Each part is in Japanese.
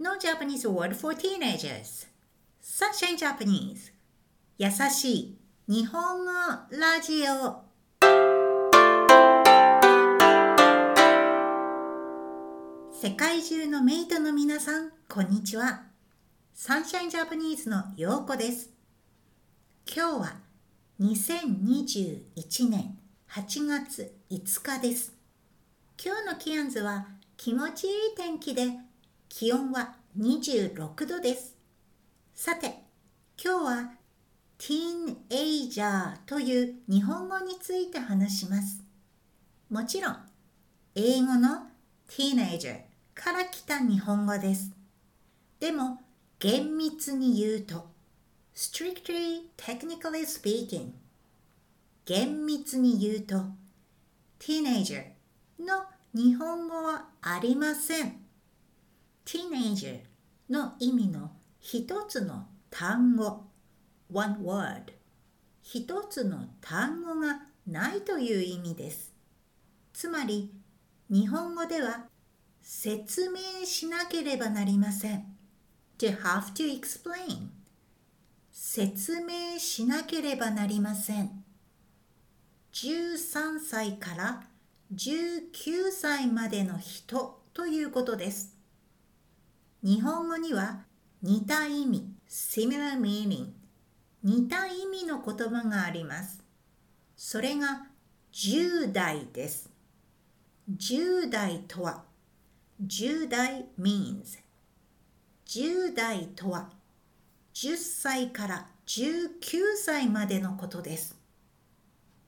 No Japanese word for teenagers. Sunshine Japanese. 優しい日本語ラジオ。世界中のメイトの皆さん、こんにちは。サンシャインジャパニーズのようこです。今日は2021年8月5日です。今日のキアンズは気持ちいい天気で気温は26度です。さて、今日はティーンエイジャーという日本語について話します。もちろん、英語のティーネイジャーから来た日本語です。でも、厳密に言うと、strictly technically speaking 厳密に言うと、ティーネイジャーの日本語はありません。Teenager の意味の一つの単語 one word 一つの単語がないという意味です。つまり日本語では説明しなければなりません。to have to explain 説明しなければなりません。13歳から19歳までの人ということです。日本語には似た意味 similar meaning 似た意味の言葉があります。それが10代です。10代とは10代 means 10代とは10歳から19歳までのことです。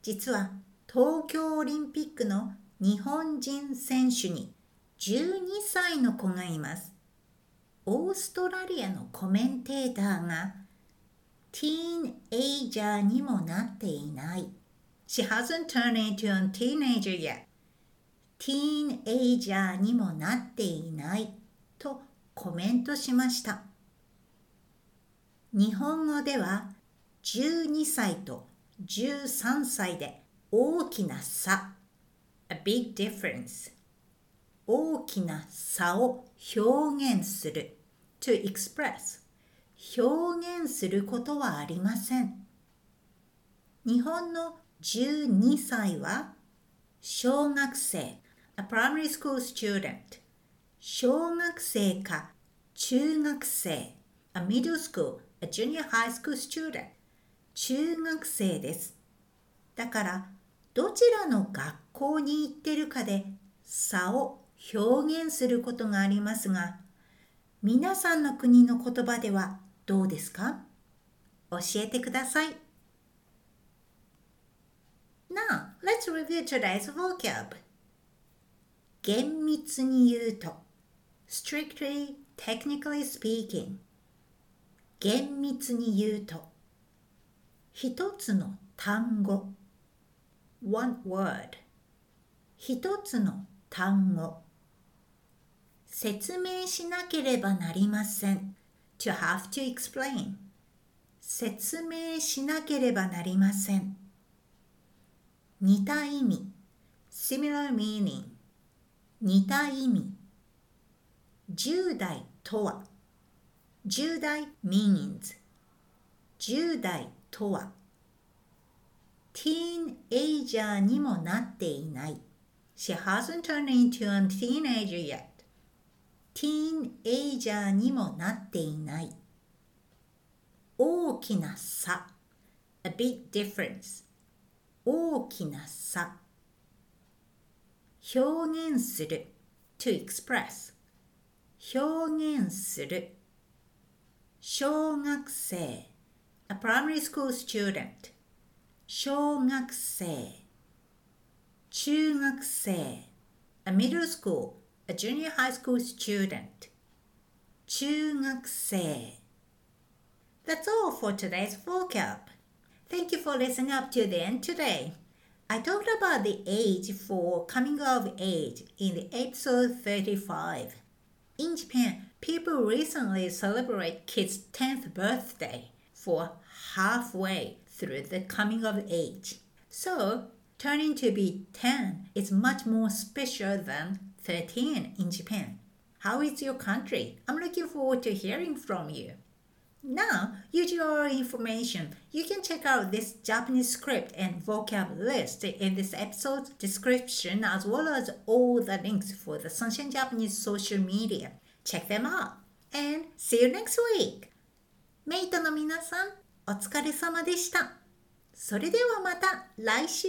実は東京オリンピックの日本人選手に12歳の子がいます。オーストラリアのコメンテーターがティーンエイジャーにもなっていない。She hasn't turned into a teenager yet. ティーンエイジャーにもなっていないとコメントしました。日本語では12歳と13歳で大きな差 a big difference 大きな差を表現する to express 表現することはありません日本の12歳は小学生 a primary school student 小学生か中学生 a middle school a junior high school student 中学生ですだからどちらの学校に行ってるかで差を表現することがありますが皆さんの国の言葉ではどうですか教えてください。Now, let's review today's vocab. 厳密に言うと strictly technically speaking 厳密に言うと一つの単語 one word 一つの単語説明しなければなりません。to have to explain 説明しなければなりません。似た意味 similar meaning 似た意味10代とは10代 means 10代とはティーンエイジャーにもなっていない She hasn't turned into a teenager yet ティーンエイジャーにもなっていない大きな差 a big difference 大きな差表現する to express 表現する小学生 a primary school student 小学生中学生 a middle school a junior high school student 中学生 That's all for today's vocab. Thank you for listening up to the end today. I talked about the age for coming of age in the episode 35. In Japan, people recently celebrate kids' 10th birthday for halfway through the coming of age. So, turning to be 10 is much more special than 13 in Japan. How is your country? I'm looking forward to hearing from you. Now, use your information. You can check out this Japanese script and vocab list in this episode's description as well as all the links for the Sunshine Japanese social media. Check them out. And see you next week! メイトの皆さん、お疲れ様でした。それではまた来週